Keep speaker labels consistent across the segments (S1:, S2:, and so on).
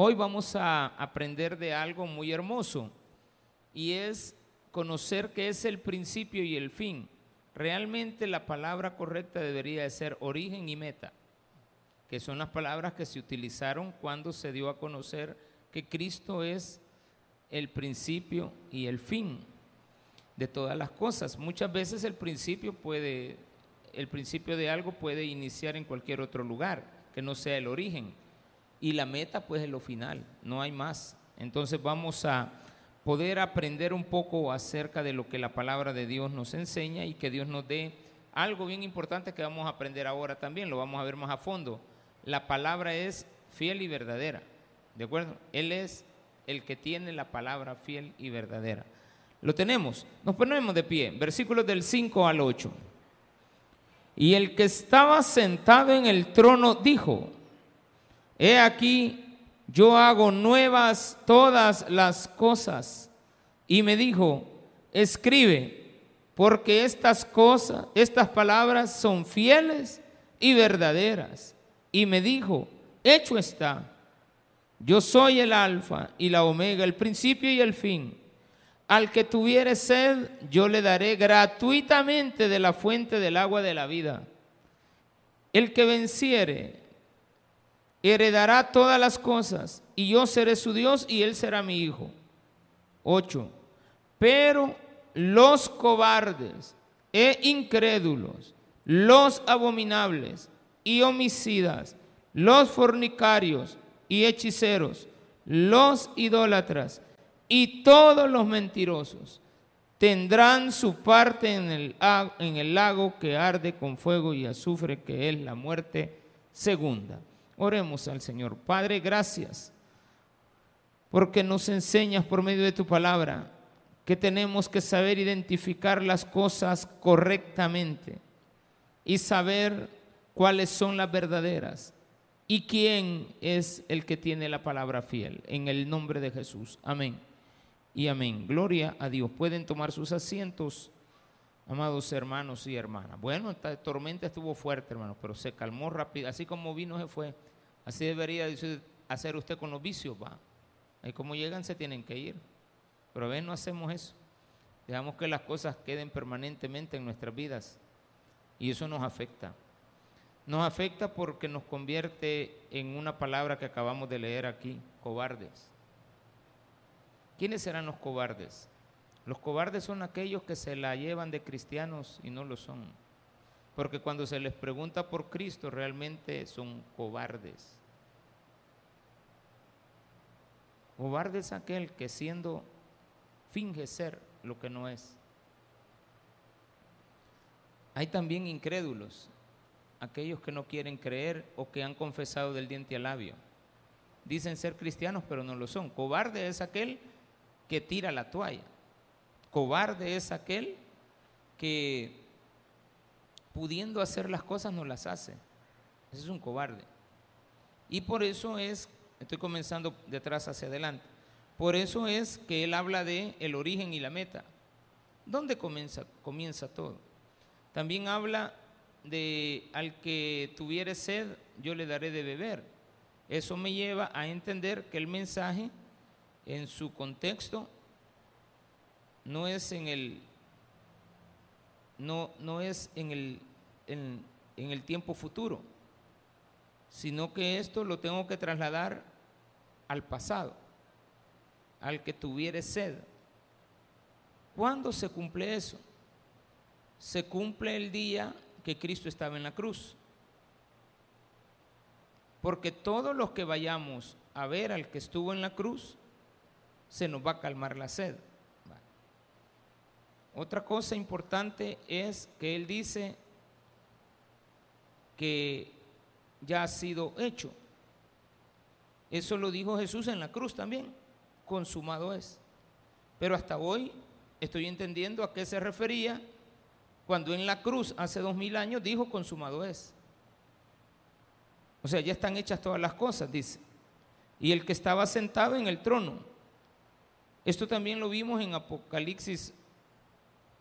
S1: Hoy vamos a aprender de algo muy hermoso y es conocer qué es el principio y el fin. Realmente la palabra correcta debería de ser origen y meta, que son las palabras que se utilizaron cuando se dio a conocer que Cristo es el principio y el fin de todas las cosas. Muchas veces el principio puede, el principio de algo puede iniciar en cualquier otro lugar, que no sea el origen. Y la meta pues es lo final, no hay más. Entonces vamos a poder aprender un poco acerca de lo que la palabra de Dios nos enseña y que Dios nos dé algo bien importante que vamos a aprender ahora también, lo vamos a ver más a fondo. La palabra es fiel y verdadera, ¿de acuerdo? Él es el que tiene la palabra fiel y verdadera. Lo tenemos. Nos ponemos de pie. Versículos del 5 al 8. Y el que estaba sentado en el trono dijo, he aquí, yo hago nuevas todas las cosas. Y me dijo, escribe, porque estas cosas, estas palabras son fieles y verdaderas. Y me dijo, hecho está, yo soy el alfa y la omega, el principio y el fin. Al que tuviere sed, yo le daré gratuitamente de la fuente del agua de la vida. El que venciere, heredará todas las cosas, y yo seré su Dios y él será mi hijo. 8. Pero los cobardes e incrédulos, los abominables y homicidas, los fornicarios y hechiceros, los idólatras, y todos los mentirosos tendrán su parte en el, en el lago que arde con fuego y azufre, que es la muerte segunda. Oremos al Señor. Padre, gracias porque nos enseñas por medio de tu palabra que tenemos que saber identificar las cosas correctamente y saber cuáles son las verdaderas y quién es el que tiene la palabra fiel. En el nombre de Jesús. Amén y amén. Gloria a Dios. Pueden tomar sus asientos, amados hermanos y hermanas. Bueno, esta tormenta estuvo fuerte, hermanos, pero se calmó rápido. Así como vino, se fue. Así debería hacer usted con los vicios, va. Y como llegan, se tienen que ir. Pero a ver, no hacemos eso. Dejamos que las cosas queden permanentemente en nuestras vidas. Y eso nos afecta. Nos afecta porque nos convierte en una palabra que acabamos de leer aquí, cobardes. ¿Quiénes serán los cobardes? Los cobardes son aquellos que se la llevan de cristianos y no lo son. Porque cuando se les pregunta por Cristo realmente son cobardes. Cobarde es aquel que siendo finge ser lo que no es. Hay también incrédulos, aquellos que no quieren creer o que han confesado del diente al labio. Dicen ser cristianos, pero no lo son. Cobarde es aquel que tira la toalla. Cobarde es aquel que pudiendo hacer las cosas no las hace. Ese es un cobarde. Y por eso es, estoy comenzando de atrás hacia adelante, por eso es que él habla de el origen y la meta. ¿Dónde comienza, comienza todo? También habla de al que tuviere sed, yo le daré de beber. Eso me lleva a entender que el mensaje en su contexto no es en el no, no es en el, en, en el tiempo futuro, sino que esto lo tengo que trasladar al pasado, al que tuviere sed. ¿Cuándo se cumple eso? Se cumple el día que Cristo estaba en la cruz. Porque todos los que vayamos a ver al que estuvo en la cruz, se nos va a calmar la sed. Otra cosa importante es que Él dice que ya ha sido hecho. Eso lo dijo Jesús en la cruz también. Consumado es. Pero hasta hoy estoy entendiendo a qué se refería cuando en la cruz hace dos mil años dijo consumado es. O sea, ya están hechas todas las cosas, dice. Y el que estaba sentado en el trono esto también lo vimos en Apocalipsis,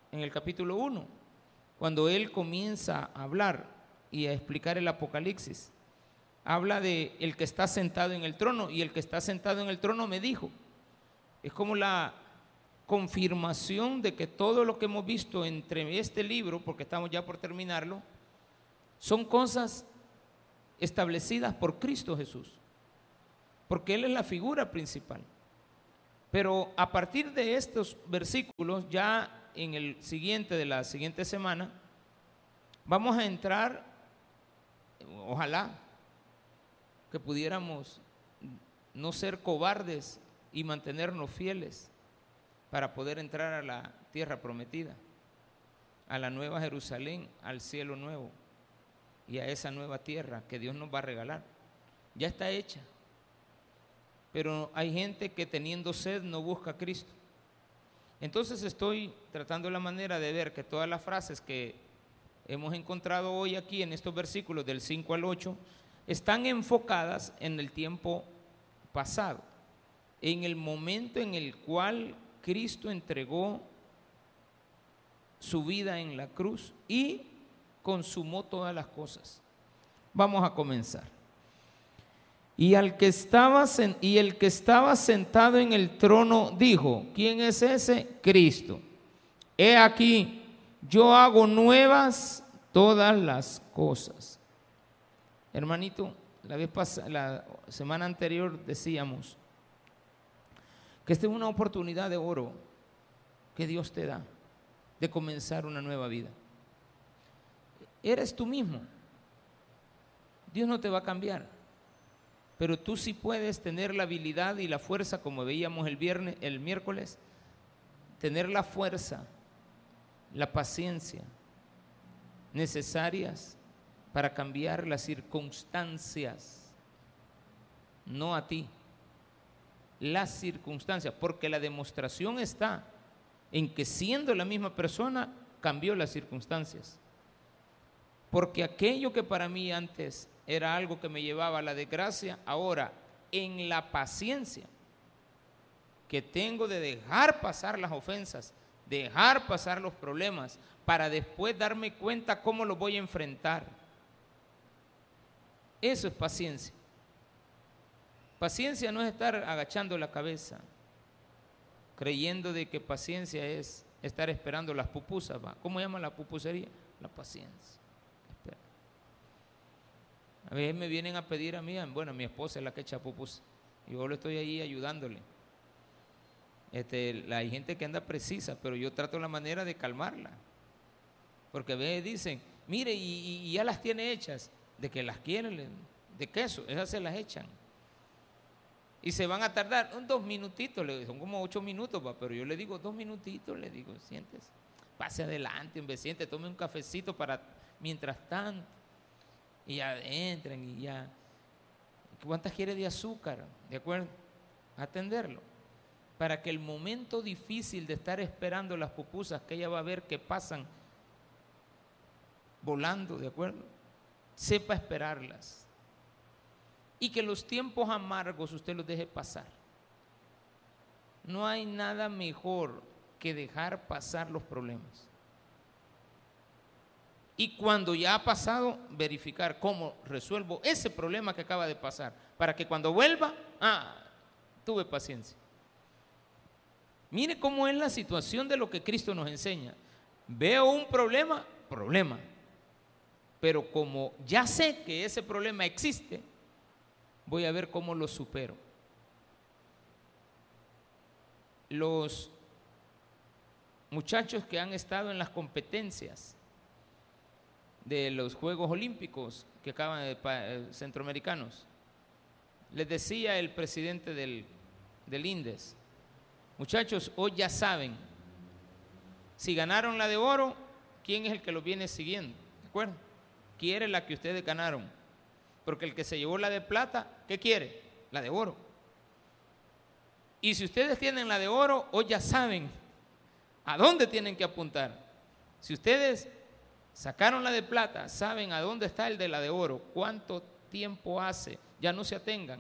S1: en el capítulo 1, cuando él comienza a hablar y a explicar el Apocalipsis. Habla de el que está sentado en el trono y el que está sentado en el trono me dijo. Es como la confirmación de que todo lo que hemos visto entre este libro, porque estamos ya por terminarlo, son cosas establecidas por Cristo Jesús, porque Él es la figura principal. Pero a partir de estos versículos, ya en el siguiente de la siguiente semana, vamos a entrar, ojalá, pudiéramos no ser cobardes y mantenernos fieles para poder entrar a la tierra prometida, a la nueva Jerusalén, al cielo nuevo y a esa nueva tierra que Dios nos va a regalar. Ya está hecha. Pero hay gente que teniendo sed no busca a Cristo. Entonces estoy tratando la manera de ver que todas las frases que hemos encontrado hoy aquí en estos versículos del 5 al 8 están enfocadas en el tiempo pasado, en el momento en el cual Cristo entregó su vida en la cruz y consumó todas las cosas. Vamos a comenzar. Y, al que estaba, y el que estaba sentado en el trono dijo, ¿quién es ese? Cristo. He aquí, yo hago nuevas todas las cosas. Hermanito, la, vez semana anterior decíamos que esta es una oportunidad de oro que Dios te da de comenzar una nueva vida. Eres tú mismo. Dios no te va a cambiar. Pero tú sí puedes tener la habilidad y la fuerza, como veíamos el viernes, el miércoles, tener la fuerza, la paciencia necesarias para cambiar las circunstancias, no a ti, las circunstancias, porque la demostración está en que siendo la misma persona cambió las circunstancias. Porque aquello que para mí antes era algo que me llevaba a la desgracia, ahora en la paciencia que tengo de dejar pasar las ofensas, dejar pasar los problemas, para después darme cuenta cómo los voy a enfrentar. Eso es paciencia. Paciencia no es estar agachando la cabeza, creyendo de que paciencia es estar esperando las pupusas. ¿Cómo llama la pupusería? La paciencia. A veces me vienen a pedir a mí, bueno, mi esposa es la que echa pupus. Y yo le estoy ahí ayudándole. Este, hay gente que anda precisa, pero yo trato la manera de calmarla. Porque a veces dicen, mire, y, ya las tiene hechas, de que las quieren, de queso, esas se las echan. Y se van a tardar dos minutitos, son como ocho minutos, pero yo le digo dos minutitos, le digo, sientes, pase adelante, un siente, tome un cafecito para mientras tanto y ya entren y ya. ¿Cuántas quiere de azúcar? ¿De acuerdo? Atenderlo. Para que el momento difícil de estar esperando las pupusas que ella va a ver que pasan volando, ¿de acuerdo? Sepa esperarlas. Y que los tiempos amargos usted los deje pasar. No hay nada mejor que dejar pasar los problemas. Y cuando ya ha pasado, verificar cómo resuelvo ese problema que acaba de pasar, para que cuando vuelva, ah, tuve paciencia. Mire cómo es la situación de lo que Cristo nos enseña. Veo un problema, problema. Pero como ya sé que ese problema existe, voy a ver cómo lo supero. Los muchachos que han estado en las competencias de los Juegos Olímpicos que acaban de eh, centroamericanos. Les decía el presidente del, del INDES, muchachos, hoy ya saben, si ganaron la de oro, ¿quién es el que lo viene siguiendo? ¿De acuerdo? Quiere la que ustedes ganaron. Porque el que se llevó la de plata, ¿qué quiere? La de oro. Y si ustedes tienen la de oro, hoy ya saben a dónde tienen que apuntar. Si ustedes Sacaron la de plata, saben a dónde está el de la de oro, cuánto tiempo hace, ya no se atengan.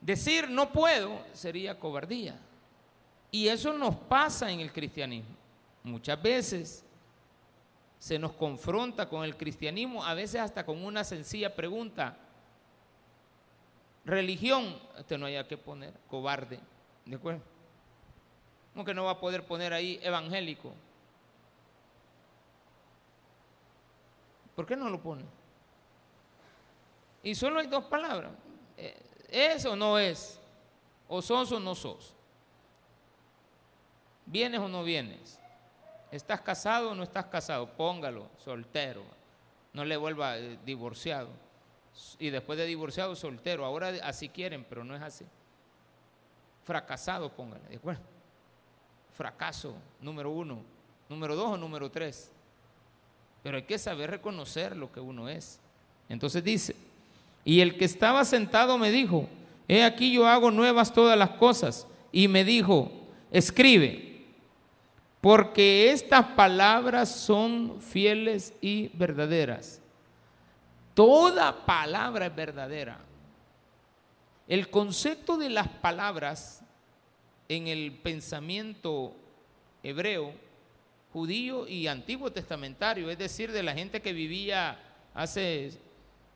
S1: Decir no puedo sería cobardía. Y eso nos pasa en el cristianismo. Muchas veces se nos confronta con el cristianismo, a veces hasta con una sencilla pregunta. Religión, usted no haya que poner, cobarde, ¿de acuerdo? ¿Cómo que no va a poder poner ahí evangélico? ¿Por qué no lo pone? Y solo hay dos palabras. Eh, ¿Es o no es? ¿O sos o no sos? ¿Vienes o no vienes? ¿Estás casado o no estás casado? Póngalo, soltero. No le vuelva eh, divorciado. Y después de divorciado, soltero. Ahora así quieren, pero no es así. Fracasado, póngale, ¿de acuerdo? Fracaso, número uno. Número dos o número tres. Pero hay que saber reconocer lo que uno es. Entonces dice, y el que estaba sentado me dijo, he aquí yo hago nuevas todas las cosas. Y me dijo, escribe porque estas palabras son fieles y verdaderas. Toda palabra es verdadera. El concepto de las palabras en el pensamiento hebreo, judío y antiguo testamentario, es decir, de la gente que vivía hace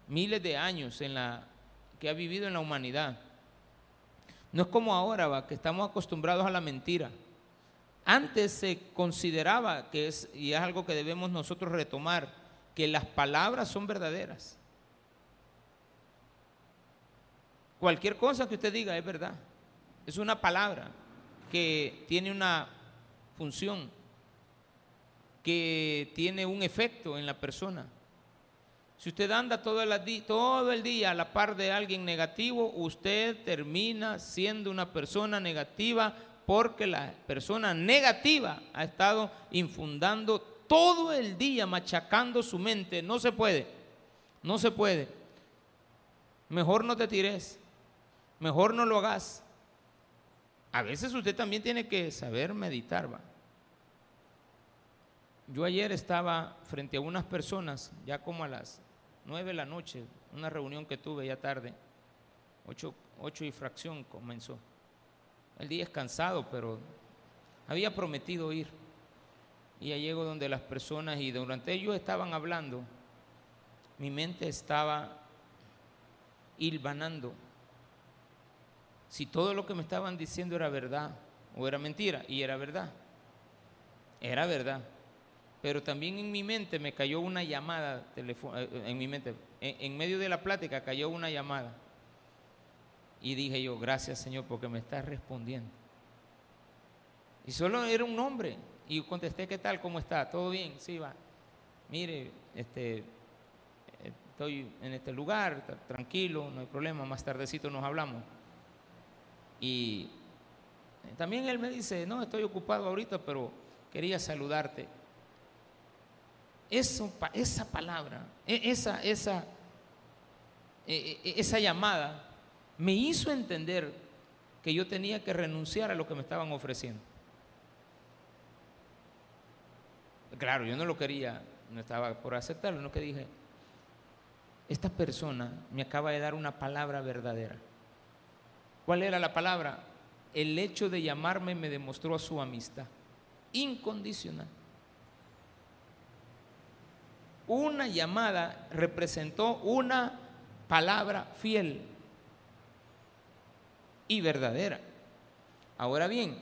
S1: miles de años en la que ha vivido en la humanidad. No es como ahora, que estamos acostumbrados a la mentira. Antes se consideraba que es, y es algo que debemos nosotros retomar, que las palabras son verdaderas. Cualquier cosa que usted diga es verdad. Es una palabra que tiene una función, que tiene un efecto en la persona. Si usted anda todo el, todo el día a la par de alguien negativo, usted termina siendo una persona negativa porque la persona negativa ha estado infundando todo el día, machacando su mente. No se puede, no se puede. Mejor no te tires, mejor no lo hagas. A veces usted también tiene que saber meditar, va. Yo ayer estaba frente a unas personas, ya como a las nueve de la noche, una reunión que tuve ya tarde, ocho, ocho y fracción comenzó. El día es cansado, pero había prometido ir. Y ya llego donde las personas y durante ellos estaban hablando, mi mente estaba hilvanando. Si todo lo que me estaban diciendo era verdad o era mentira, y era verdad, era verdad. Pero también en mi mente me cayó una llamada, eh, en mi mente, en medio de la plática cayó una llamada. Y dije yo, gracias Señor porque me estás respondiendo. Y solo era un nombre. Y contesté, ¿qué tal? ¿Cómo está? ¿Todo bien? Sí, va. Mire, este, estoy en este lugar, tranquilo, no hay problema, más tardecito nos hablamos. Y también él me dice, no, estoy ocupado ahorita, pero quería saludarte. Eso, esa palabra, e, esa, esa, e, e, esa llamada me hizo entender que yo tenía que renunciar a lo que me estaban ofreciendo. Claro, yo no lo quería, no estaba por aceptarlo, no que dije, esta persona me acaba de dar una palabra verdadera. ¿Cuál era la palabra? El hecho de llamarme me demostró su amistad incondicional. Una llamada representó una palabra fiel y verdadera. Ahora bien,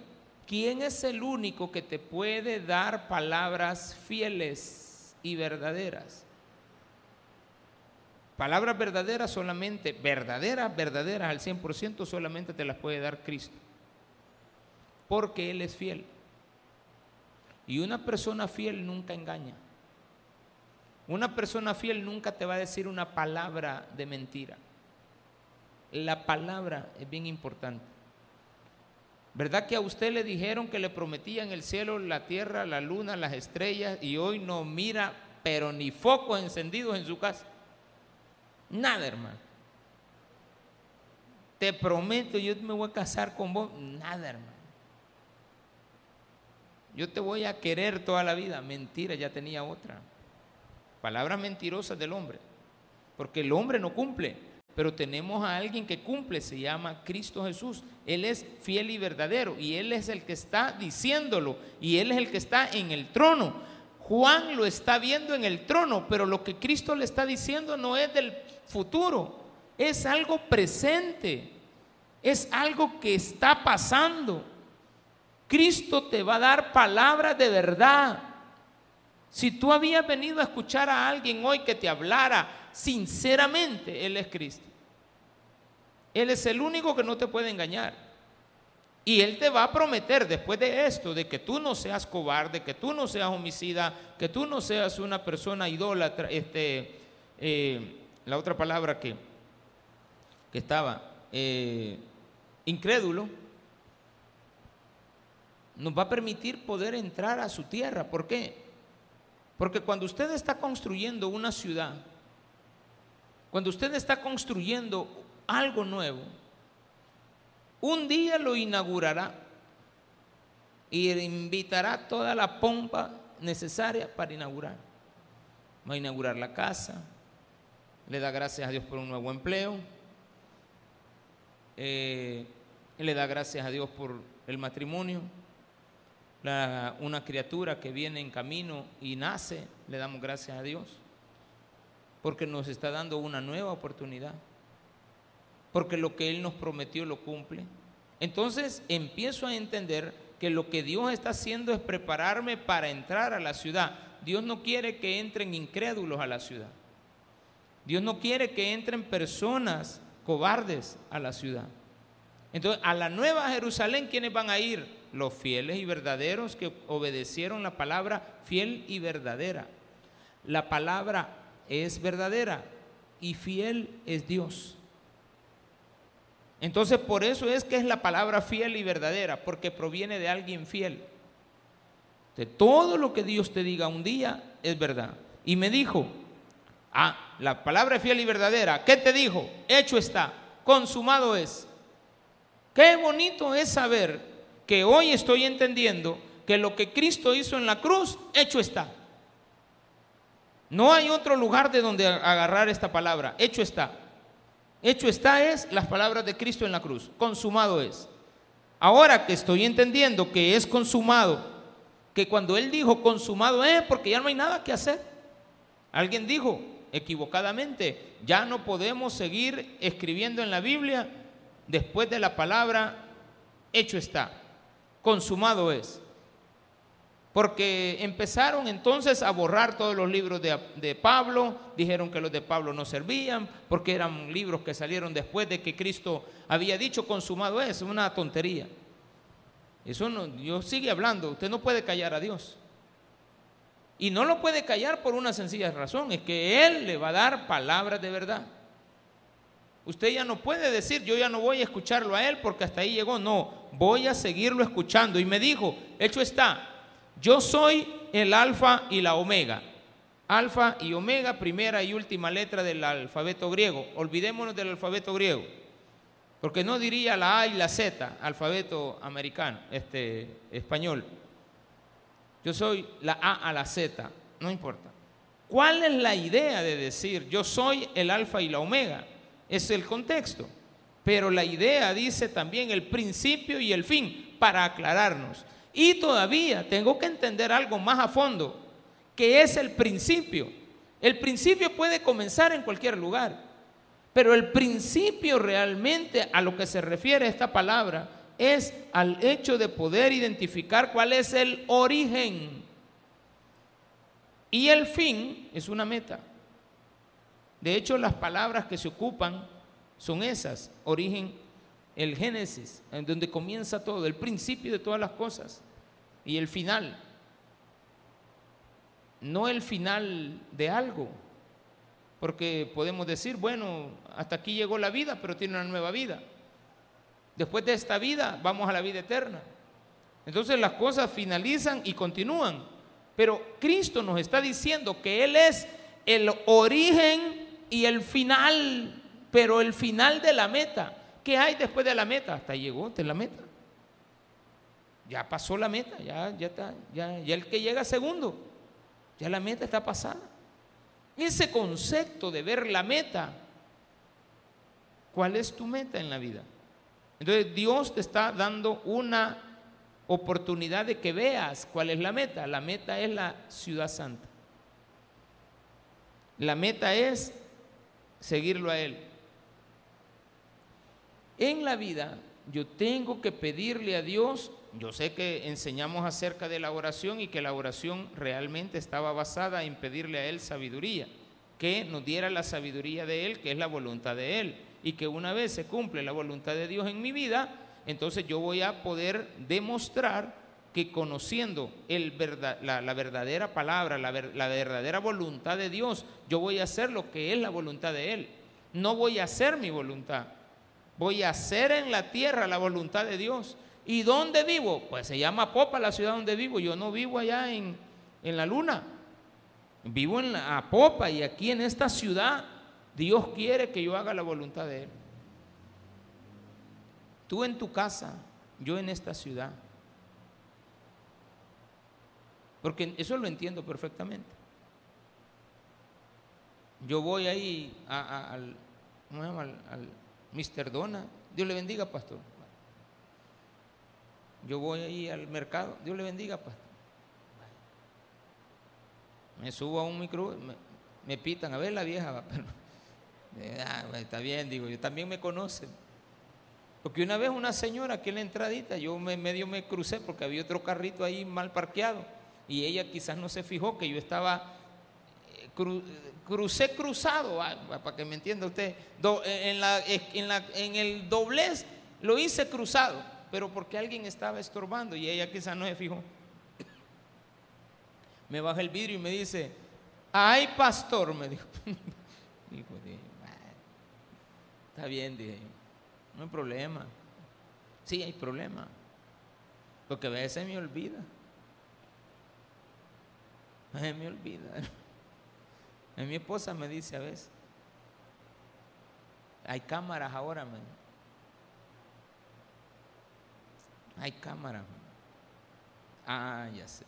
S1: ¿quién es el único que te puede dar palabras fieles y verdaderas? Palabras verdaderas solamente, verdaderas, verdaderas al 100% solamente te las puede dar Cristo. Porque Él es fiel. Y una persona fiel nunca engaña. Una persona fiel nunca te va a decir una palabra de mentira. La palabra es bien importante. ¿Verdad que a usted le dijeron que le prometían el cielo, la tierra, la luna, las estrellas y hoy no mira, pero ni focos encendidos en su casa? Nada, hermano. Te prometo, yo me voy a casar con vos. Nada, hermano. Yo te voy a querer toda la vida. Mentira, ya tenía otra. Palabras mentirosas del hombre. Porque el hombre no cumple pero tenemos a alguien que cumple, se llama Cristo Jesús. Él es fiel y verdadero y Él es el que está diciéndolo y Él es el que está en el trono. Juan lo está viendo en el trono, pero lo que Cristo le está diciendo no es del futuro, es algo presente, es algo que está pasando. Cristo te va a dar palabras de verdad. Si tú habías venido a escuchar a alguien hoy que te hablara sinceramente, Él es Cristo. Él es el único que no te puede engañar. Y Él te va a prometer después de esto, de que tú no seas cobarde, que tú no seas homicida, que tú no seas una persona idólatra, este, eh, la otra palabra que, que estaba, eh, incrédulo, nos va a permitir poder entrar a su tierra. ¿Por qué? Porque cuando usted está construyendo una ciudad, cuando usted está construyendo algo nuevo, un día lo inaugurará y invitará toda la pompa necesaria para inaugurar. Va a inaugurar la casa, le da gracias a Dios por un nuevo empleo, eh, le da gracias a Dios por el matrimonio, una criatura que viene en camino y nace, le damos gracias a Dios, porque nos está dando una nueva oportunidad, porque lo que Él nos prometió lo cumple. Entonces empiezo a entender que lo que Dios está haciendo es prepararme para entrar a la ciudad. Dios no quiere que entren incrédulos a la ciudad. Dios no quiere que entren personas cobardes a la ciudad. Entonces, a la nueva Jerusalén, ¿quiénes van a ir? Los fieles y verdaderos que obedecieron la palabra fiel y verdadera. La palabra es verdadera y fiel es Dios. Entonces por eso es que es la palabra fiel y verdadera, porque proviene de alguien fiel. De todo lo que Dios te diga un día es verdad. Y me dijo, ah, la palabra fiel y verdadera, ¿qué te dijo? Hecho está, consumado es. Qué bonito es saber que hoy estoy entendiendo que lo que Cristo hizo en la cruz, hecho está. No hay otro lugar de donde agarrar esta palabra, hecho está. Hecho está es las palabras de Cristo en la cruz, consumado es. Ahora que estoy entendiendo que es consumado, que cuando Él dijo consumado es porque ya no hay nada que hacer. Alguien dijo equivocadamente, ya no podemos seguir escribiendo en la Biblia después de la palabra hecho está consumado es. Porque empezaron entonces a borrar todos los libros de, Pablo, dijeron que los de Pablo no servían, porque eran libros que salieron después de que Cristo había dicho consumado es, una tontería. Eso no, Dios sigue hablando, usted no puede callar a Dios. Y no lo puede callar por una sencilla razón, es que Él le va a dar palabras de verdad. Usted ya no puede decir, yo ya no voy a escucharlo a él porque hasta ahí llegó. No, voy a seguirlo escuchando. Y me dijo, hecho está, yo soy el alfa y la omega. Alfa y omega, primera y última letra del alfabeto griego. Olvidémonos del alfabeto griego. Porque no diría la A y la Z, alfabeto americano, este, español. Yo soy la A a la Z, no importa. ¿Cuál es la idea de decir yo soy el alfa y la omega? Es el contexto. Pero la idea dice también el principio y el fin para aclararnos. Y todavía tengo que entender algo más a fondo, que es el principio. El principio puede comenzar en cualquier lugar, pero el principio realmente a lo que se refiere esta palabra es al hecho de poder identificar cuál es el origen. Y el fin es una meta. De hecho, las palabras que se ocupan son esas, origen, el génesis, en donde comienza todo, el principio de todas las cosas y el final. No el final de algo, porque podemos decir, bueno, hasta aquí llegó la vida, pero tiene una nueva vida. Después de esta vida vamos a la vida eterna. Entonces las cosas finalizan y continúan. Pero Cristo nos está diciendo que Él es el origen y el final, pero el final de la meta. ¿Qué hay después de la meta? Hasta llegó de la meta. Ya pasó la meta, ya, ya está, ya, ya el que llega segundo, ya la meta está pasada. Ese concepto de ver la meta, ¿cuál es tu meta en la vida? Entonces Dios te está dando una oportunidad de que veas cuál es la meta. La meta es la ciudad santa. La meta es seguirlo a Él. En la vida yo tengo que pedirle a Dios, yo sé que enseñamos acerca de la oración y que la oración realmente estaba basada en pedirle a Él sabiduría, que nos diera la sabiduría de Él, que es la voluntad de Él, y que una vez se cumple la voluntad de Dios en mi vida, entonces yo voy a poder demostrar que conociendo la, verdadera palabra, la, verdadera voluntad de Dios, yo voy a hacer lo que es la voluntad de Él. No voy a hacer mi voluntad, voy a hacer en la tierra la voluntad de Dios. ¿Y dónde vivo? Pues se llama Popa la ciudad donde vivo. Yo no vivo allá en, en la luna. Vivo en la, Popa y aquí en esta ciudad Dios quiere que yo haga la voluntad de Él. Tú en tu casa, yo en esta ciudad. Porque eso lo entiendo perfectamente. Yo voy ahí al, ¿cómo al Mr. Dona. Dios le bendiga, pastor. Yo voy ahí al mercado. Dios le bendiga, pastor. Me subo a un micro, me, pitan, a ver la vieja, ah, está bien, digo, yo también me conocen. Porque una vez una señora aquí en la entradita, yo me, medio me crucé porque había otro carrito ahí mal parqueado y ella quizás no se fijó que yo estaba eh, crucé cruzado, ah, para que me entienda usted, en, la, en, el doblez lo hice cruzado, pero porque alguien estaba estorbando y ella quizás no se fijó. Me baja el vidrio y me dice, ay pastor, me dijo. está bien, dije, no hay problema. Sí, hay problema, porque a veces me olvida. Me olvida mi esposa me dice a veces, hay cámaras ahora, Hay cámaras. Ah, ya sé.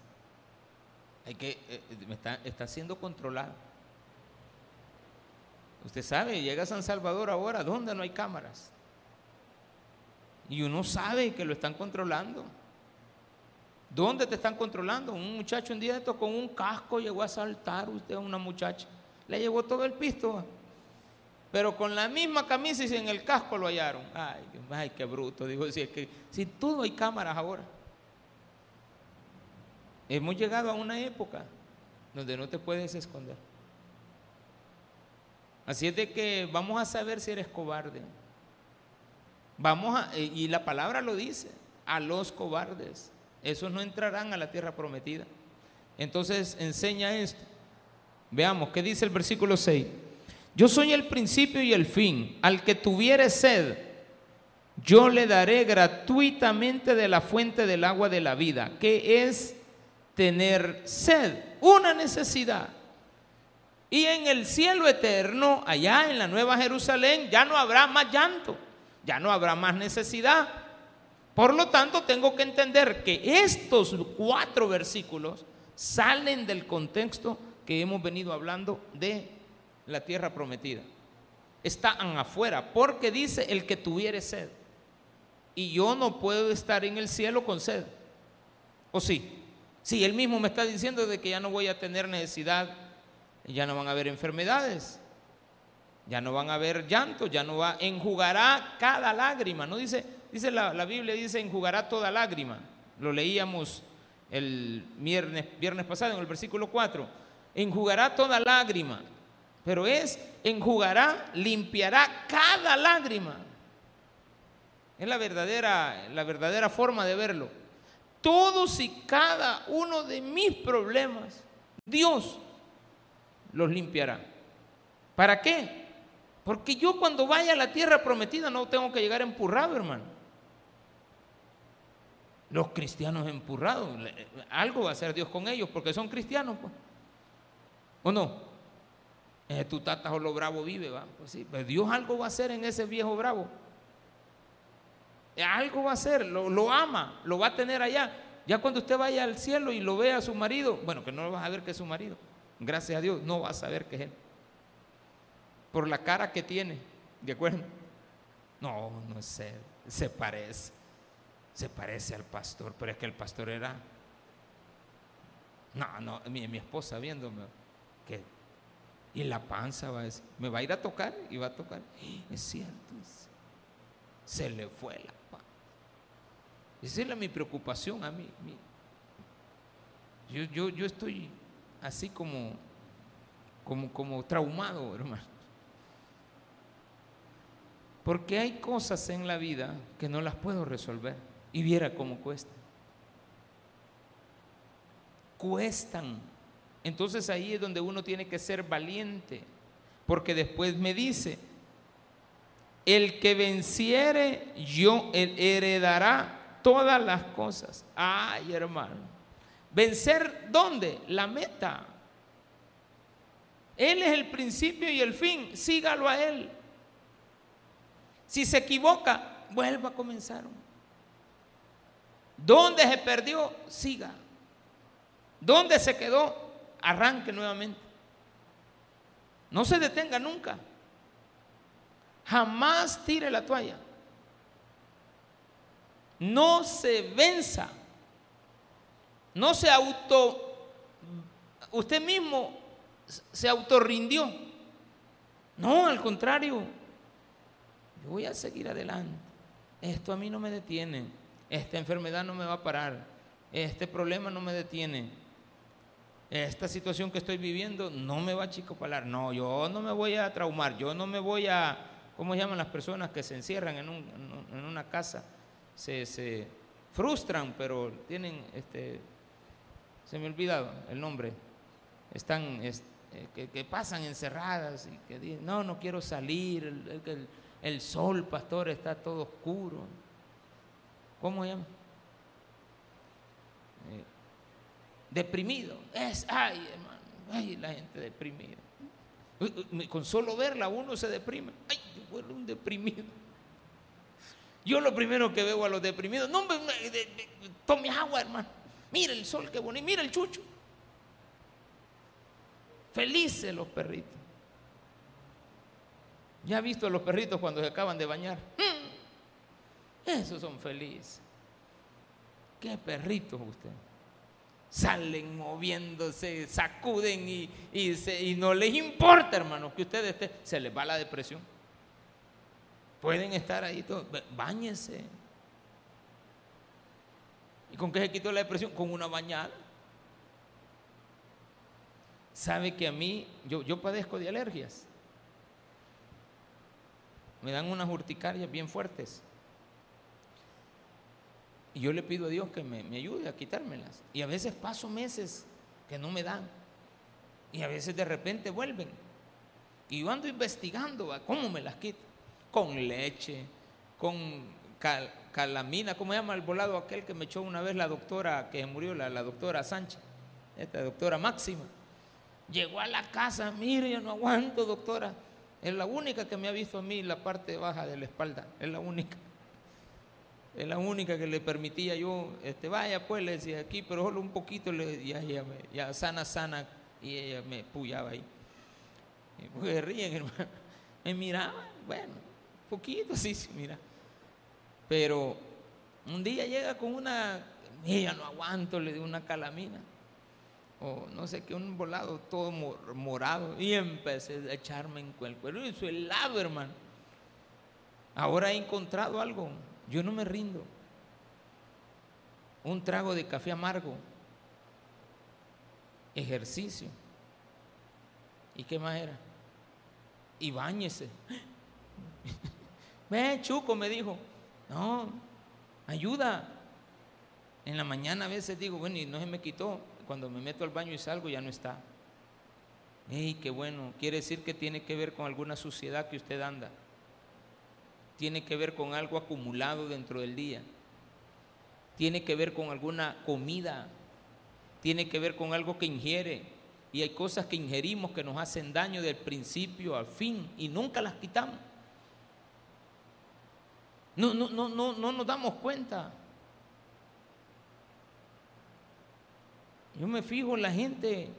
S1: Hay que, eh, está, está siendo controlado. Usted sabe, llega a San Salvador ahora, ¿dónde no hay cámaras? Y uno sabe que lo están controlando. ¿Dónde te están controlando? Un muchacho un día esto con un casco llegó a saltar usted a una muchacha le llevó todo el pisto. Pero con la misma camisa y en el casco lo hallaron. Ay, ay qué bruto. Digo, si es que si todo hay cámaras ahora. Hemos llegado a una época donde no te puedes esconder. Así es de que vamos a saber si eres cobarde. Vamos a, eh, y la palabra lo dice, a los cobardes. Esos no entrarán a la tierra prometida. Entonces enseña esto. Veamos, ¿qué dice el versículo 6? Yo soy el principio y el fin. Al que tuviere sed, yo le daré gratuitamente de la fuente del agua de la vida. ¿Qué es tener sed? Una necesidad. Y en el cielo eterno, allá en la Nueva Jerusalén, ya no habrá más llanto, ya no habrá más necesidad. Por lo tanto, tengo que entender que estos cuatro versículos salen del contexto que hemos venido hablando de la tierra prometida. Están afuera, porque dice el que tuviere sed. Y yo no puedo estar en el cielo con sed. ¿O sí? Sí, él mismo me está diciendo de que ya no voy a tener necesidad, ya no van a haber enfermedades, ya no van a haber llanto, ya no va, enjugará cada lágrima, ¿no? Dice, dice la, la Biblia, dice enjugará toda lágrima. Lo leíamos el viernes, viernes pasado en el versículo 4 enjugará toda lágrima, pero es enjugará, limpiará cada lágrima. Es la verdadera, la verdadera forma de verlo. Todos y cada uno de mis problemas, Dios los limpiará. ¿Para qué? Porque yo cuando vaya a la tierra prometida no tengo que llegar empurrado, hermano. Los cristianos empurrados, algo va a hacer Dios con ellos porque son cristianos. Pues. ¿O no? Eh, tu tata lo bravo vive, ¿va? Pues sí, pero Dios algo va a hacer en ese viejo bravo. Algo va a hacer, lo, ama, lo va a tener allá. Ya cuando usted vaya al cielo y lo vea a su marido, bueno, que no lo vas a ver que es su marido, gracias a Dios, no va a saber que es él. Por la cara que tiene, ¿de acuerdo? No, no sé, se parece. Se parece al pastor, pero es que el pastor era... No, no, mi, mi esposa viéndome, que... Y la panza va a decir, me va a ir a tocar y va a tocar. Es cierto, se le fue la panza. Esa es mi preocupación a mí. Yo, yo, yo estoy así como, como, como traumado, hermano. Porque hay cosas en la vida que no las puedo resolver. Y viera cómo cuesta. Cuestan. Entonces ahí es donde uno tiene que ser valiente. Porque después me dice, el que venciere, yo heredará todas las cosas. Ay, hermano. ¿Vencer dónde? La meta. Él es el principio y el fin. Sígalo a Él. Si se equivoca, vuelva a comenzar. ¿Dónde se perdió? Siga. ¿Dónde se quedó? Arranque nuevamente. No se detenga nunca. Jamás tire la toalla. No se venza. No se auto. Usted mismo se autorrindió. No, al contrario. Yo voy a seguir adelante. Esto a mí no me detiene. Esta enfermedad no me va a parar. Este problema no me detiene. Esta situación que estoy viviendo no me va a chicopalar. No, yo no me voy a traumar. Yo no me voy a. ¿Cómo llaman las personas que se encierran en, en una casa? Se, se, frustran, pero tienen. Este, se me olvidado el nombre. Están. Eh, que, pasan encerradas y que dicen: No, no quiero salir. El, el sol, pastor, está todo oscuro. ¿Cómo se llama? Eh, deprimido. Es, ay, hermano, ay, la gente deprimida. Con solo verla uno se deprime. Ay, un deprimido. Yo lo primero que veo a los deprimidos, no, me, tome agua, hermano. Mira el sol, qué bonito. Mira el chucho. Felices los perritos. ¿Ya ha visto a los perritos cuando se acaban de bañar? Mm. Esos son felices. ¿Qué perritos usted? Salen moviéndose, sacuden y, y, no les importa, hermano, que ustedes estén. Se les va la depresión. Pueden estar ahí todos. Báñense. ¿Y con qué se quitó la depresión? Con una bañada. ¿Sabe que a mí, yo, yo padezco de alergias? me dan unas urticarias bien fuertes. Y yo le pido a Dios que me, ayude a quitármelas. Y a veces paso meses que no me dan. Y a veces de repente vuelven. Y yo ando investigando cómo me las quito. Con leche, con calamina, ¿cómo se llama el volado aquel que me echó una vez la doctora que murió, la, la doctora Sánchez? Esta doctora Máxima. Llegó a la casa, mire, yo no aguanto, doctora es la única que me ha visto a mí la parte baja de la espalda. Es la única. Es la única que le permitía yo, este, vaya pues, le decía aquí, pero solo un poquito, le, ya, ya, sana, sana, y ella me puyaba ahí. Y pues ríen, hermano. Me miraba, bueno, poquito, sí, sí, mira. Pero un día llega con una, ella no aguanto, le dio una calamina o no sé qué, un volado todo morado. Y empecé a echarme en el cuero. Y su helado, hermano. Ahora he encontrado algo. Yo no me rindo. Un trago de café amargo. Ejercicio. ¿Y qué más era? Y bañese. Ve, Chuco, me dijo. No, ayuda. En la mañana a veces digo, bueno, y no se me quitó cuando me meto al baño y salgo ya no está. ¡Ey, qué bueno! Quiere decir que tiene que ver con alguna suciedad que usted anda. Tiene que ver con algo acumulado dentro del día. Tiene que ver con alguna comida. Tiene que ver con algo que ingiere. Y hay cosas que ingerimos que nos hacen daño del principio al fin y nunca las quitamos. No, no, no, no, no nos damos cuenta. Yo me fijo en la gente,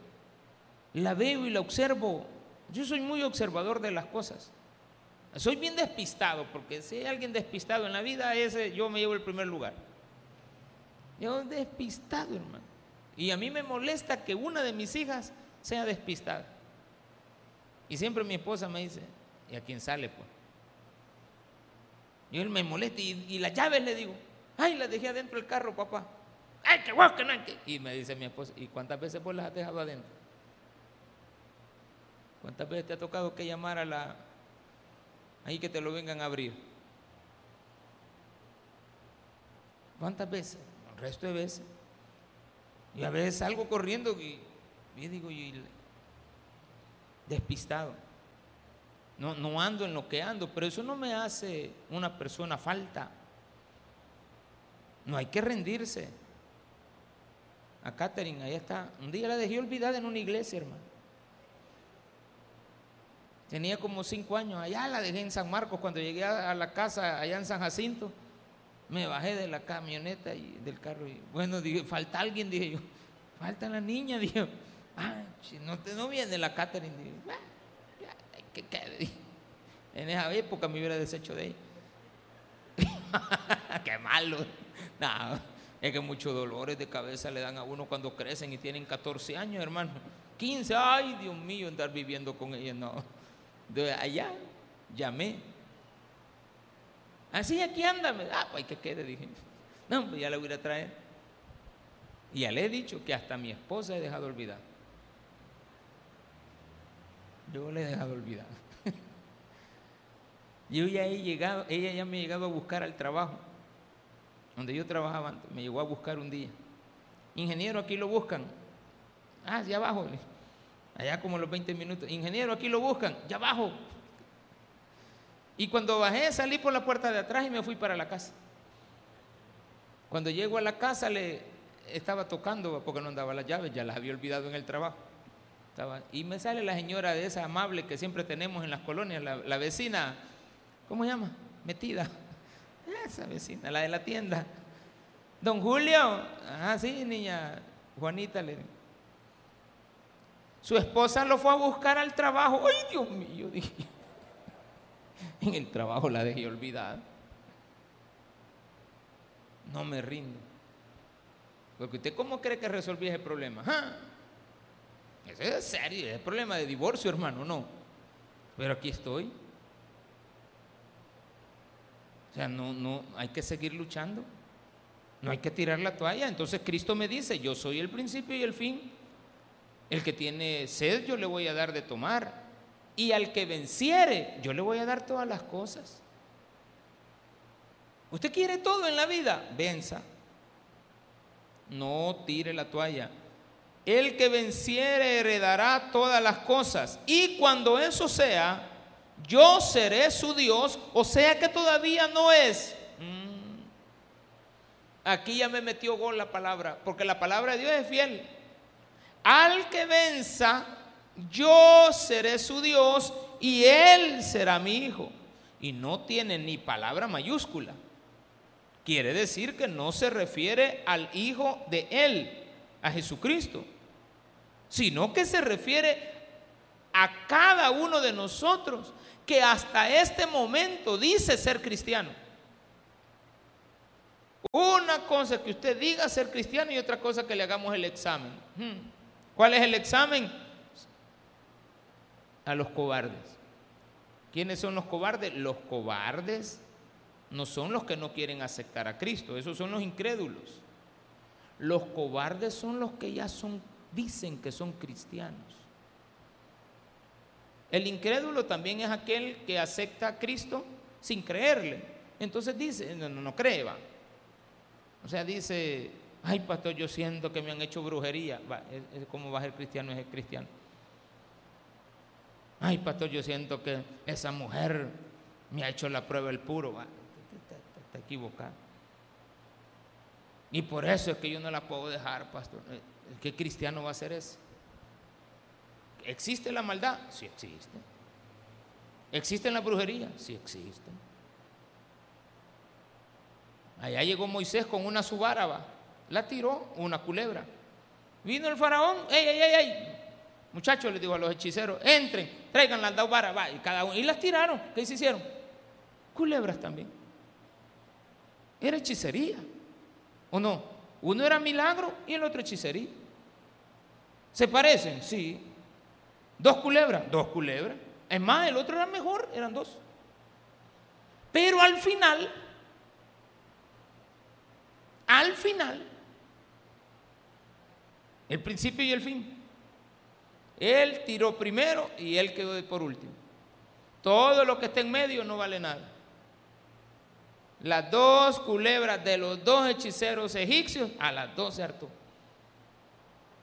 S1: la veo y la observo. Yo soy muy observador de las cosas. Soy bien despistado, porque si hay alguien despistado en la vida, ese yo me llevo el primer lugar. Yo despistado, hermano. Y a mí me molesta que una de mis hijas sea despistada. Y siempre mi esposa me dice, ¿y a quién sale pues? Y él me molesta y, las llaves le digo, ay, las dejé adentro del carro, papá. Ay, qué guau, que no que. Y me dice mi esposa, ¿y cuántas veces vos las has dejado adentro? ¿Cuántas veces te ha tocado que llamar a la... ahí que te lo vengan a abrir? ¿Cuántas veces? El resto de veces. Y a veces salgo corriendo y, digo, y, despistado. No, no ando en lo que ando, pero eso no me hace una persona falta. No hay que rendirse. A Catherine, ahí está. Un día la dejé olvidada en una iglesia, hermano. Tenía como cinco años. Allá la dejé en San Marcos. Cuando llegué a la casa allá en San Jacinto, me bajé de la camioneta y del carro. Y, bueno, dije, falta alguien, dije yo. Falta la niña, dije. Ah, no, no viene la Catherine. Dije, ¿qué quede? En esa época me hubiera deshecho de ella. Qué malo. No, es que muchos dolores de cabeza le dan a uno cuando crecen y tienen 14 años, hermano. 15, ay, Dios mío, andar viviendo con ella, no. De allá llamé. Así aquí ándame. Ah, pues que quede, dije. No, pues ya la voy a traer. Y ya le he dicho que hasta mi esposa he dejado olvidar. Yo le he dejado olvidar. Yo ya he llegado, ella ya me ha llegado a buscar al trabajo. Donde yo trabajaba antes, me llegó a buscar un día. Ingeniero, aquí lo buscan. Ah, ya abajo. Allá como los 20 minutos. Ingeniero, aquí lo buscan. Ya abajo. Y cuando bajé, salí por la puerta de atrás y me fui para la casa. Cuando llego a la casa, le estaba tocando porque no andaba las llaves, ya las había olvidado en el trabajo. Y me sale la señora de esa amable que siempre tenemos en las colonias, la vecina, ¿cómo se llama? Metida. Esa vecina, la de la tienda. Don Julio, ah, sí, niña, Juanita le Su esposa lo fue a buscar al trabajo. Ay, Dios mío, dije. En el trabajo la dejé olvidada. No me rindo. Porque usted, ¿cómo cree que resolví ese problema? ¿Ah? Ese es serio, es problema de divorcio, hermano, no. Pero aquí estoy. O sea, no, no, hay que seguir luchando. No hay que tirar la toalla. Entonces Cristo me dice, yo soy el principio y el fin. El que tiene sed, yo le voy a dar de tomar. Y al que venciere, yo le voy a dar todas las cosas. Usted quiere todo en la vida, venza. No tire la toalla. El que venciere heredará todas las cosas. Y cuando eso sea, yo seré su Dios, o sea que todavía no es. Mm. Aquí ya me metió gol la palabra, porque la palabra de Dios es fiel. Al que venza, yo seré su Dios y él será mi hijo. Y no tiene ni palabra mayúscula. Quiere decir que no se refiere al hijo de él, a Jesucristo, sino que se refiere a cada uno de nosotros que hasta este momento dice ser cristiano. Una cosa que usted diga ser cristiano y otra cosa que le hagamos el examen. Hmm. ¿Cuál es el examen? A los cobardes. ¿Quiénes son los cobardes? Los cobardes no son los que no quieren aceptar a Cristo, esos son los incrédulos. Los cobardes son los que ya son, dicen que son cristianos. El incrédulo también es aquel que acepta a Cristo sin creerle. Entonces dice, no, no, cree, va. O sea, dice, ay pastor, yo siento que me han hecho brujería. ¿Cómo va a ser cristiano? Es el cristiano. Ay pastor, yo siento que esa mujer me ha hecho la prueba del puro. Está equivocado. Y por eso es que yo no la puedo dejar, pastor. ¿Qué cristiano va a ser ese? ¿Existe la maldad? Sí existe. ¿Existe la brujería? Sí existe. Allá llegó Moisés con una subáraba, la tiró una culebra. Vino el faraón, ey, ey, ey, ey. Muchachos, le dijo a los hechiceros, entren, traigan las dos y cada uno. Y las tiraron. ¿Qué se hicieron? Culebras también. Era hechicería. ¿O no? Uno era milagro y el otro hechicería. ¿Se parecen? Sí. ¿Dos culebras? Dos culebras. Es más, el otro era mejor, eran dos. Pero al final, al final, el principio y el fin. Él tiró primero y él quedó por último. Todo lo que está en medio no vale nada. Las dos culebras de los dos hechiceros egipcios, a las dos se hartó.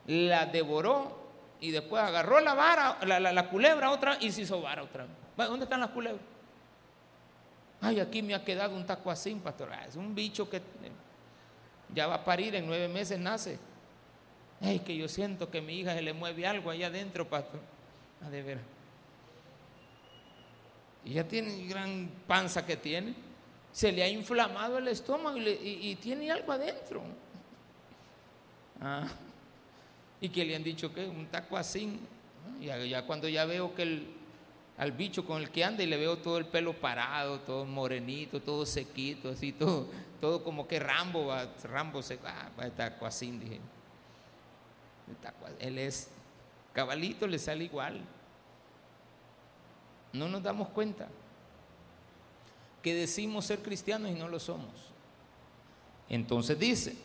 S1: La devoró y después agarró la vara, la, culebra otra y se hizo vara otra. ¿Dónde están las culebras? Ay, aquí me ha quedado un taco así, pastor. Ah, es un bicho que ya va a parir, en nueve meses nace. Ay, que yo siento que a mi hija se le mueve algo allá adentro, pastor. Ah, de ver. Y ya tiene gran panza que tiene. Se le ha inflamado el estómago y, tiene algo adentro. Ah, y que le han dicho que un taco así. Ya, ya cuando ya veo que el, al bicho con el que anda y le veo todo el pelo parado, todo morenito, todo sequito, así, todo, todo como que Rambo, va, Rambo se ah, taco así, dije. Él es cabalito, le sale igual. No nos damos cuenta que decimos ser cristianos y no lo somos. Entonces dice,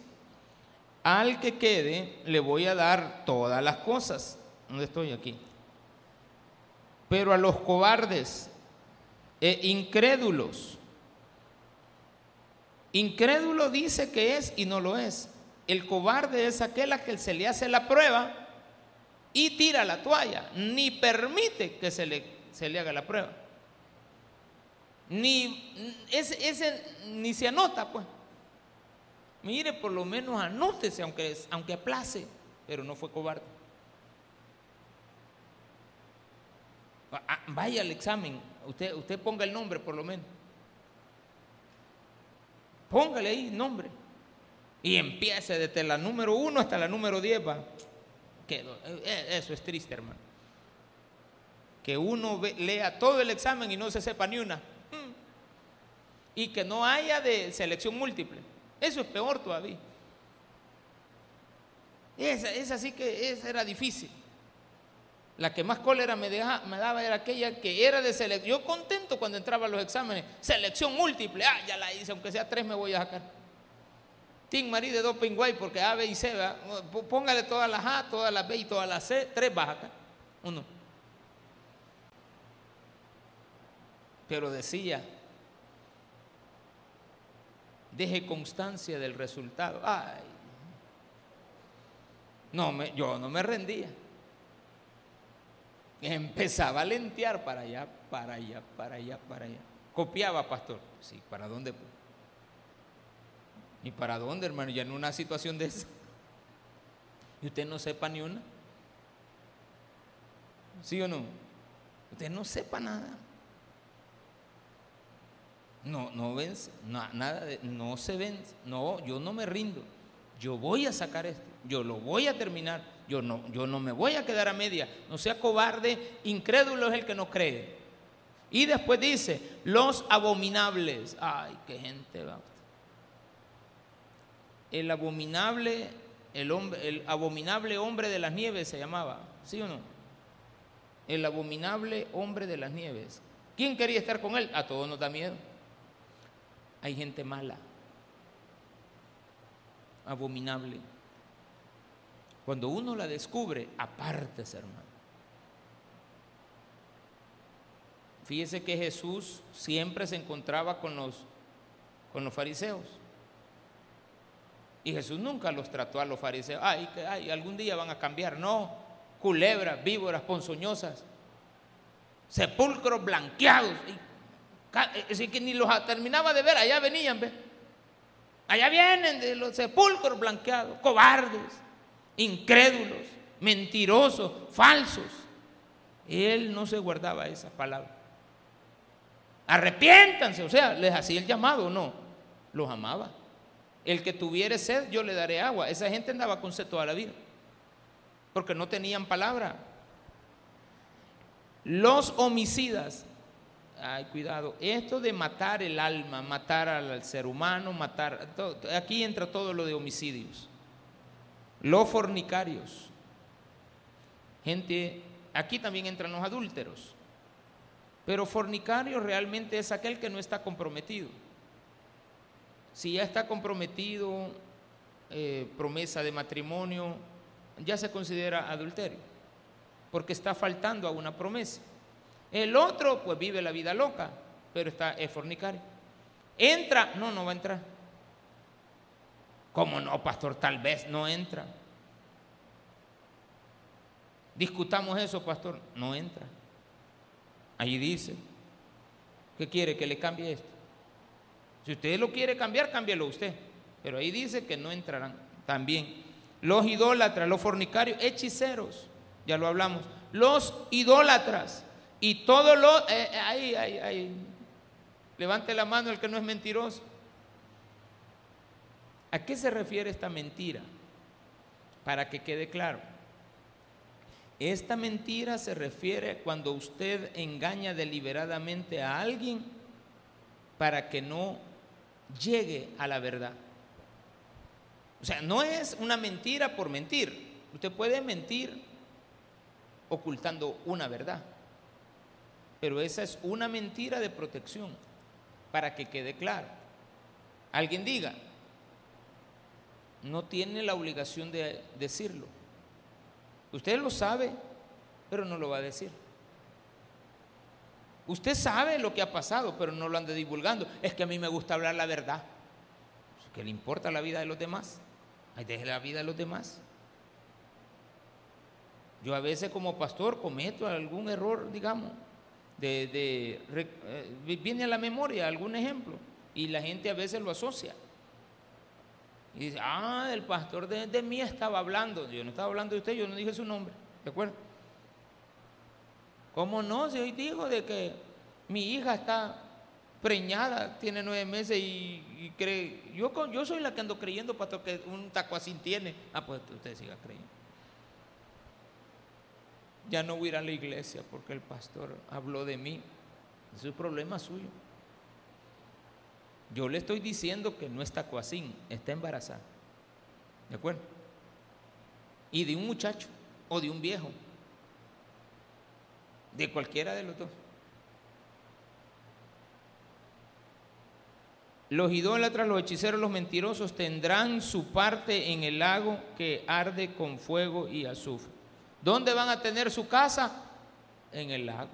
S1: al que quede le voy a dar todas las cosas. ¿Dónde estoy aquí? Pero a los cobardes e incrédulos. Incrédulo dice que es y no lo es. El cobarde es aquel a que se le hace la prueba y tira la toalla, ni permite que se le, se le haga la prueba. Ni, ese, ese, ni se anota, pues. Mire, por lo menos anótese, aunque, aunque aplace, pero no fue cobarde. Ah, vaya al examen, usted, usted ponga el nombre por lo menos. Póngale ahí nombre. Y empiece desde la número uno hasta la número diez, va. Eh, eso es triste, hermano. Que uno lea todo el examen y no se sepa ni una. Mm. Y que no haya de selección múltiple. Eso es peor todavía. Esa, esa sí que era difícil. La que más cólera me, me daba era aquella que era de selección. Yo contento cuando entraba a los exámenes. Selección múltiple. Ah, ya la hice, aunque sea tres me voy a sacar. Tim Marí de dos pingüay porque A, B y C, póngale todas las A, todas las B y todas las C, tres bajas acá. Uno. Pero decía, deje constancia del resultado. Ay, no me, yo no me rendía. Empezaba a lentear para allá, para allá, para allá, para allá. Copiaba, pastor. Sí, ¿para dónde? ¿Y para dónde, hermano? Ya en una situación de esa. Y usted no sepa ni una. ¿Sí o no? Usted no sepa nada. No, no vence, nada de, no se vence. No, yo no me rindo. Yo voy a sacar esto. Yo lo voy a terminar. Yo no, yo no me voy a quedar a media. No sea cobarde, incrédulo es el que no cree. Y después dice, los abominables. Ay, qué gente va el abominable, el, hombre, el abominable hombre de las nieves se llamaba, ¿sí o no? El abominable hombre de las nieves. ¿Quién quería estar con él? A todos nos da miedo. Hay gente mala, abominable. Cuando uno la descubre, apártese, hermano. Fíjese que Jesús siempre se encontraba con los, con los fariseos. Y Jesús nunca los trató a los fariseos. Ay, que ay, algún día van a cambiar. No, culebras, víboras, ponzoñosas, sepulcros blanqueados. Así que ni los terminaba de ver, allá venían, ¿ve? Allá vienen de los sepulcros blanqueados, cobardes, incrédulos, mentirosos, falsos. Él no se guardaba esa palabra. Arrepiéntanse, o sea, les hacía el llamado, no, los amaba. El que tuviere sed, yo le daré agua. Esa gente andaba con sed toda la vida, porque no tenían palabra. Los homicidas, ay, cuidado, esto de matar el alma, matar al ser humano, matar, aquí entra todo lo de homicidios, los fornicarios, gente, aquí también entran los adúlteros, pero fornicario realmente es aquel que no está comprometido. Si ya está comprometido, eh, promesa de matrimonio, ya se considera adulterio, porque está faltando a una promesa. El otro, pues vive la vida loca, pero está es. Entra, no, no va a entrar. ¿Cómo no, pastor? Tal vez no entra. Discutamos eso, pastor. No entra. Ahí dice. ¿Qué quiere? Que le cambie esto. Si usted lo quiere cambiar, cámbielo usted. Pero ahí dice que no entrarán también. Los idólatras, los fornicarios, hechiceros, ya lo hablamos. Los idólatras y todo lo... Eh, eh, ahí, ahí, ahí. Levante la mano el que no es mentiroso. ¿A qué se refiere esta mentira? Para que quede claro. Esta mentira se refiere cuando usted engaña deliberadamente a alguien para que no llegue a la verdad. O sea, no es una mentira por mentir. Usted puede mentir ocultando una verdad. Pero esa es una mentira de protección, para que quede claro. Alguien diga, no tiene la obligación de decirlo. Usted lo sabe, pero no lo va a decir. Usted sabe lo que ha pasado, pero no lo anda divulgando. Es que a mí me gusta hablar la verdad. ¿Qué le importa la vida de los demás? Ay, deje la vida de los demás. Yo a veces como pastor cometo algún error, digamos, de, eh, viene a la memoria algún ejemplo y la gente a veces lo asocia. Y dice, ah, el pastor de, de mí estaba hablando. Yo no estaba hablando de usted, yo no dije su nombre, ¿de acuerdo? ¿Cómo no? Si hoy dijo de que mi hija está preñada, tiene nueve meses y, cree, yo, soy la que ando creyendo, pastor, que un taco así tiene. Ah, pues usted siga creyendo. Ya no voy a ir a la iglesia porque el pastor habló de mí. Ese es un problema suyo. Yo le estoy diciendo que no está coacín, está embarazada. ¿De acuerdo? Y de un muchacho o de un viejo. De cualquiera de los dos. Los idólatras, los hechiceros, los mentirosos tendrán su parte en el lago que arde con fuego y azufre. ¿Dónde van a tener su casa? En el lago.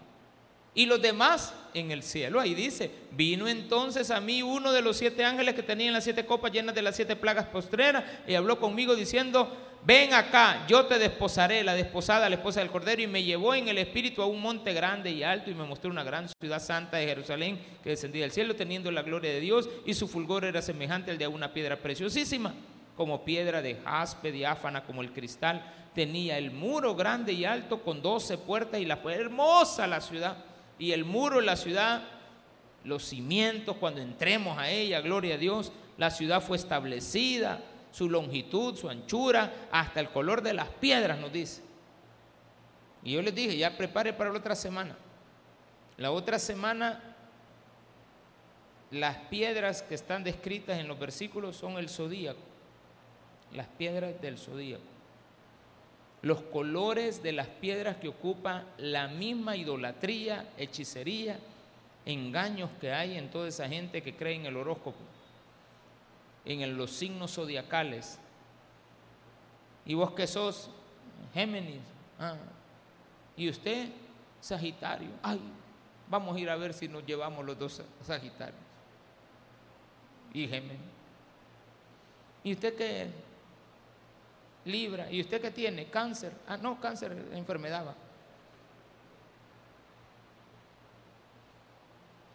S1: Y los demás en el cielo. Ahí dice, vino entonces a mí uno de los siete ángeles que tenían las siete copas llenas de las siete plagas postreras y habló conmigo diciendo, ven acá, yo te desposaré, la desposada, la esposa del Cordero, y me llevó en el espíritu a un monte grande y alto y me mostró una gran ciudad santa de Jerusalén que descendía del cielo teniendo la gloria de Dios y su fulgor era semejante al de una piedra preciosísima, como piedra de jaspe, diáfana como el cristal. Tenía el muro grande y alto con doce puertas y la hermosa la ciudad. Y el muro la ciudad, los cimientos, cuando entremos a ella, gloria a Dios, la ciudad fue establecida su longitud, su anchura, hasta el color de las piedras, nos dice. Y yo les dije, ya prepare para la otra semana. La otra semana, las piedras que están descritas en los versículos son el zodíaco, las piedras del zodíaco. Los colores de las piedras que ocupa la misma idolatría, hechicería, engaños que hay en toda esa gente que cree en el horóscopo en los signos zodiacales. Y vos que sos Géminis, ah, y usted Sagitario. Ay, vamos a ir a ver si nos llevamos los dos Sagitarios y Géminis. ¿Y usted qué Libra. ¿Y usted qué tiene? Cáncer. Ah, no, cáncer, enfermedad. Va.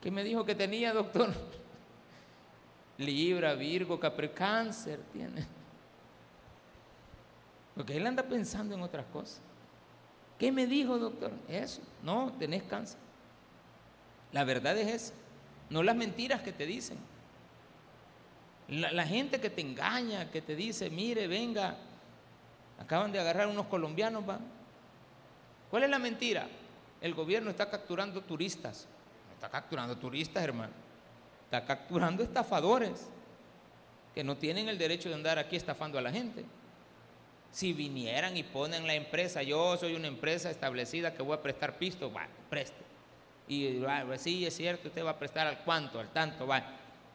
S1: ¿Qué me dijo que tenía, doctor? Libra, Virgo, Capri, Cáncer tiene. Porque él anda pensando en otras cosas. ¿Qué me dijo, doctor? Eso. No, tenés cáncer. La verdad es esa. No las mentiras que te dicen. La, gente que te engaña, que te dice, mire, venga, acaban de agarrar unos colombianos, ¿va? ¿Cuál es la mentira? El gobierno está capturando turistas. está capturando turistas, hermano. Está capturando estafadores que no tienen el derecho de andar aquí estafando a la gente. Si vinieran y ponen la empresa, yo soy una empresa establecida que voy a prestar pisto, va, preste. Y va, sí, es cierto, usted va a prestar al cuánto, al tanto, va.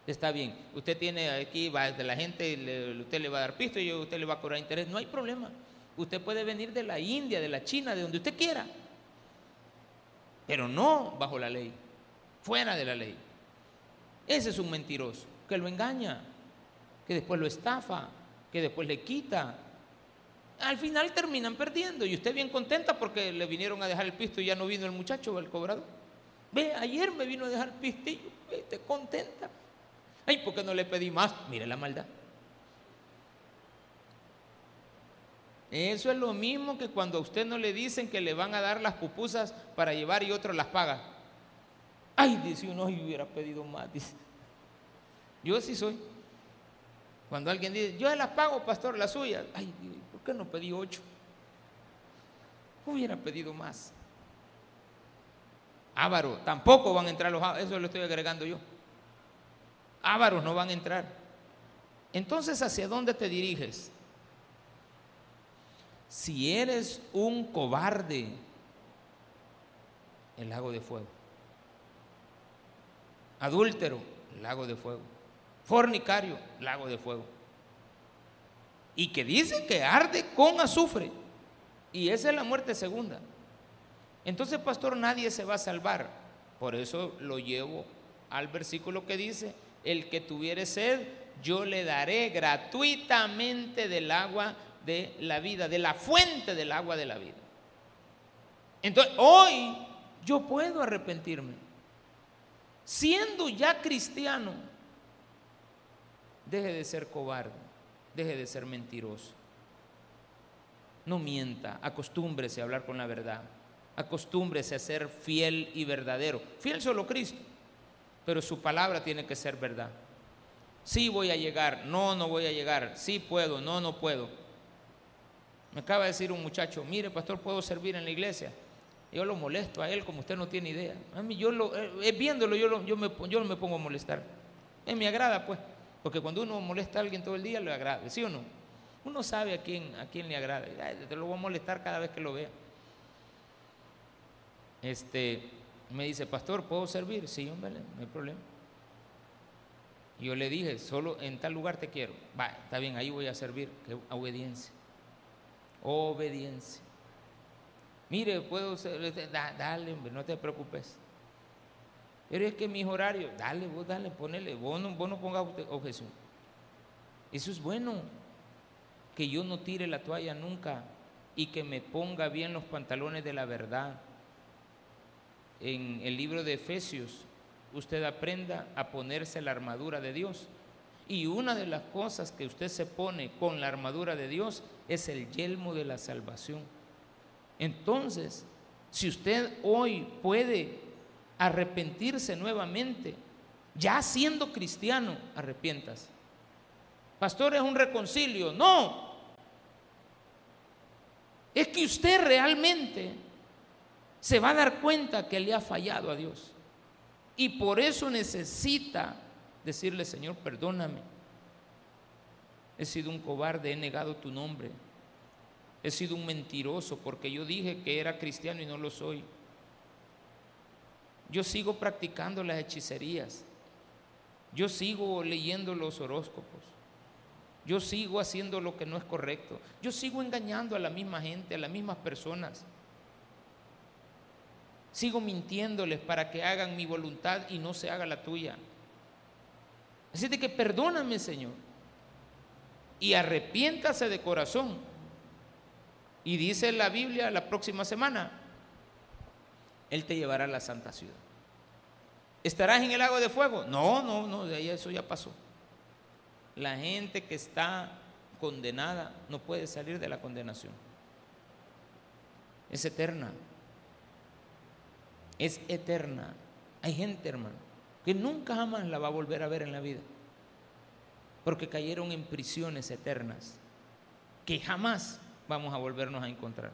S1: Está bien. Usted tiene aquí, va, de la gente, usted le va a dar pisto y usted le va a cobrar interés. No hay problema. Usted puede venir de la India, de la China, de donde usted quiera. Pero no bajo la ley, fuera de la ley. Ese es un mentiroso, que lo engaña, que después lo estafa, que después le quita, al final terminan perdiendo y usted bien contenta porque le vinieron a dejar el pisto y ya no vino el muchacho, el cobrador. Ve, ayer me vino a dejar pistillo, esté contenta. Ay, ¿por qué no le pedí más? Mire la maldad. Eso es lo mismo que cuando a usted no le dicen que le van a dar las pupusas para llevar y otro las paga. Ay, dice uno, yo hubiera pedido más. Yo así soy. Cuando alguien dice, yo las pago, pastor, las suyas. Ay, ¿Por qué no pedí ocho? Hubiera pedido más. Ávaro, tampoco van a entrar los ávaros, eso lo estoy agregando yo. Ávaros no van a entrar. Entonces, ¿hacia dónde te diriges? Si eres un cobarde, el lago de fuego. Adúltero, lago de fuego. Fornicario, lago de fuego y que dice que arde con azufre. Y esa es la muerte segunda. Entonces, pastor, nadie se va a salvar. Por eso lo llevo al versículo que dice, el que tuviere sed, yo le daré gratuitamente del agua de la vida, de la fuente del agua de la vida. Entonces, hoy yo puedo arrepentirme. Siendo ya cristiano, deje de ser cobarde deje de ser mentiroso. No mienta, acostúmbrese a hablar con la verdad, acostúmbrese a ser fiel y verdadero. Fiel solo Cristo, pero su palabra tiene que ser verdad. Sí voy a llegar, no, no voy a llegar, sí puedo, no, no puedo. Me acaba de decir un muchacho, mire pastor, puedo servir en la iglesia. Yo lo molesto a él como usted no tiene idea. A mí yo lo, eh, viéndolo yo, me, yo me pongo a molestar. Él me agrada pues. Porque cuando uno molesta a alguien todo el día, le agrada, ¿sí o no? Uno sabe a quién, a quién le agrada. te lo voy a molestar cada vez que lo vea. Este, me dice, pastor, ¿puedo servir? Sí, hombre, no hay problema. Yo le dije, solo en tal lugar te quiero. Va, está bien, ahí voy a servir. obediencia. Obediencia. Mire, puedo ser, dale, hombre, no te preocupes. Pero es que mis horarios, dale, vos dale, ponele, vos no, vos no pongas objeción. Eso es bueno, que yo no tire la toalla nunca y que me ponga bien los pantalones de la verdad. En el libro de Efesios, usted aprenda a ponerse la armadura de Dios. Y una de las cosas que usted se pone con la armadura de Dios es el yelmo de la salvación. Entonces, si usted hoy puede arrepentirse nuevamente. Ya siendo cristiano, arrepientas. Pastor, es un reconcilio. No. Es que usted realmente se va a dar cuenta que le ha fallado a Dios. Y por eso necesita decirle, Señor, perdóname. He sido un cobarde, he negado tu nombre. He sido un mentiroso porque yo dije que era cristiano y no lo soy. Yo sigo practicando las hechicerías. Yo sigo leyendo los horóscopos. Yo sigo haciendo lo que no es correcto. Yo sigo engañando a la misma gente, a las mismas personas. Sigo mintiéndoles para que hagan mi voluntad y no se haga la tuya. Así de que perdóname, Señor. Y arrepiéntase de corazón. Y dice la Biblia la próxima semana, él te llevará a la santa ciudad. ¿Estarás en el lago de fuego? No, no, no, de eso ya pasó. La gente que está condenada no puede salir de la condenación. Es eterna. Es eterna. Hay gente, hermano, que nunca jamás la va a volver a ver en la vida. Porque cayeron en prisiones eternas que jamás vamos a volvernos a encontrar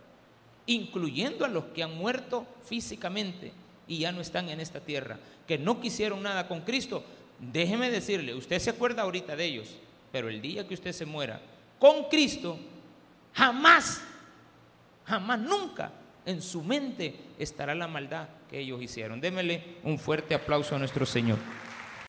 S1: incluyendo a los que han muerto físicamente y ya no están en esta tierra, que no quisieron nada con Cristo, déjeme decirle, usted se acuerda ahorita de ellos, pero el día que usted se muera con Cristo, jamás, jamás, nunca en su mente estará la maldad que ellos hicieron. Démele un fuerte aplauso a nuestro Señor.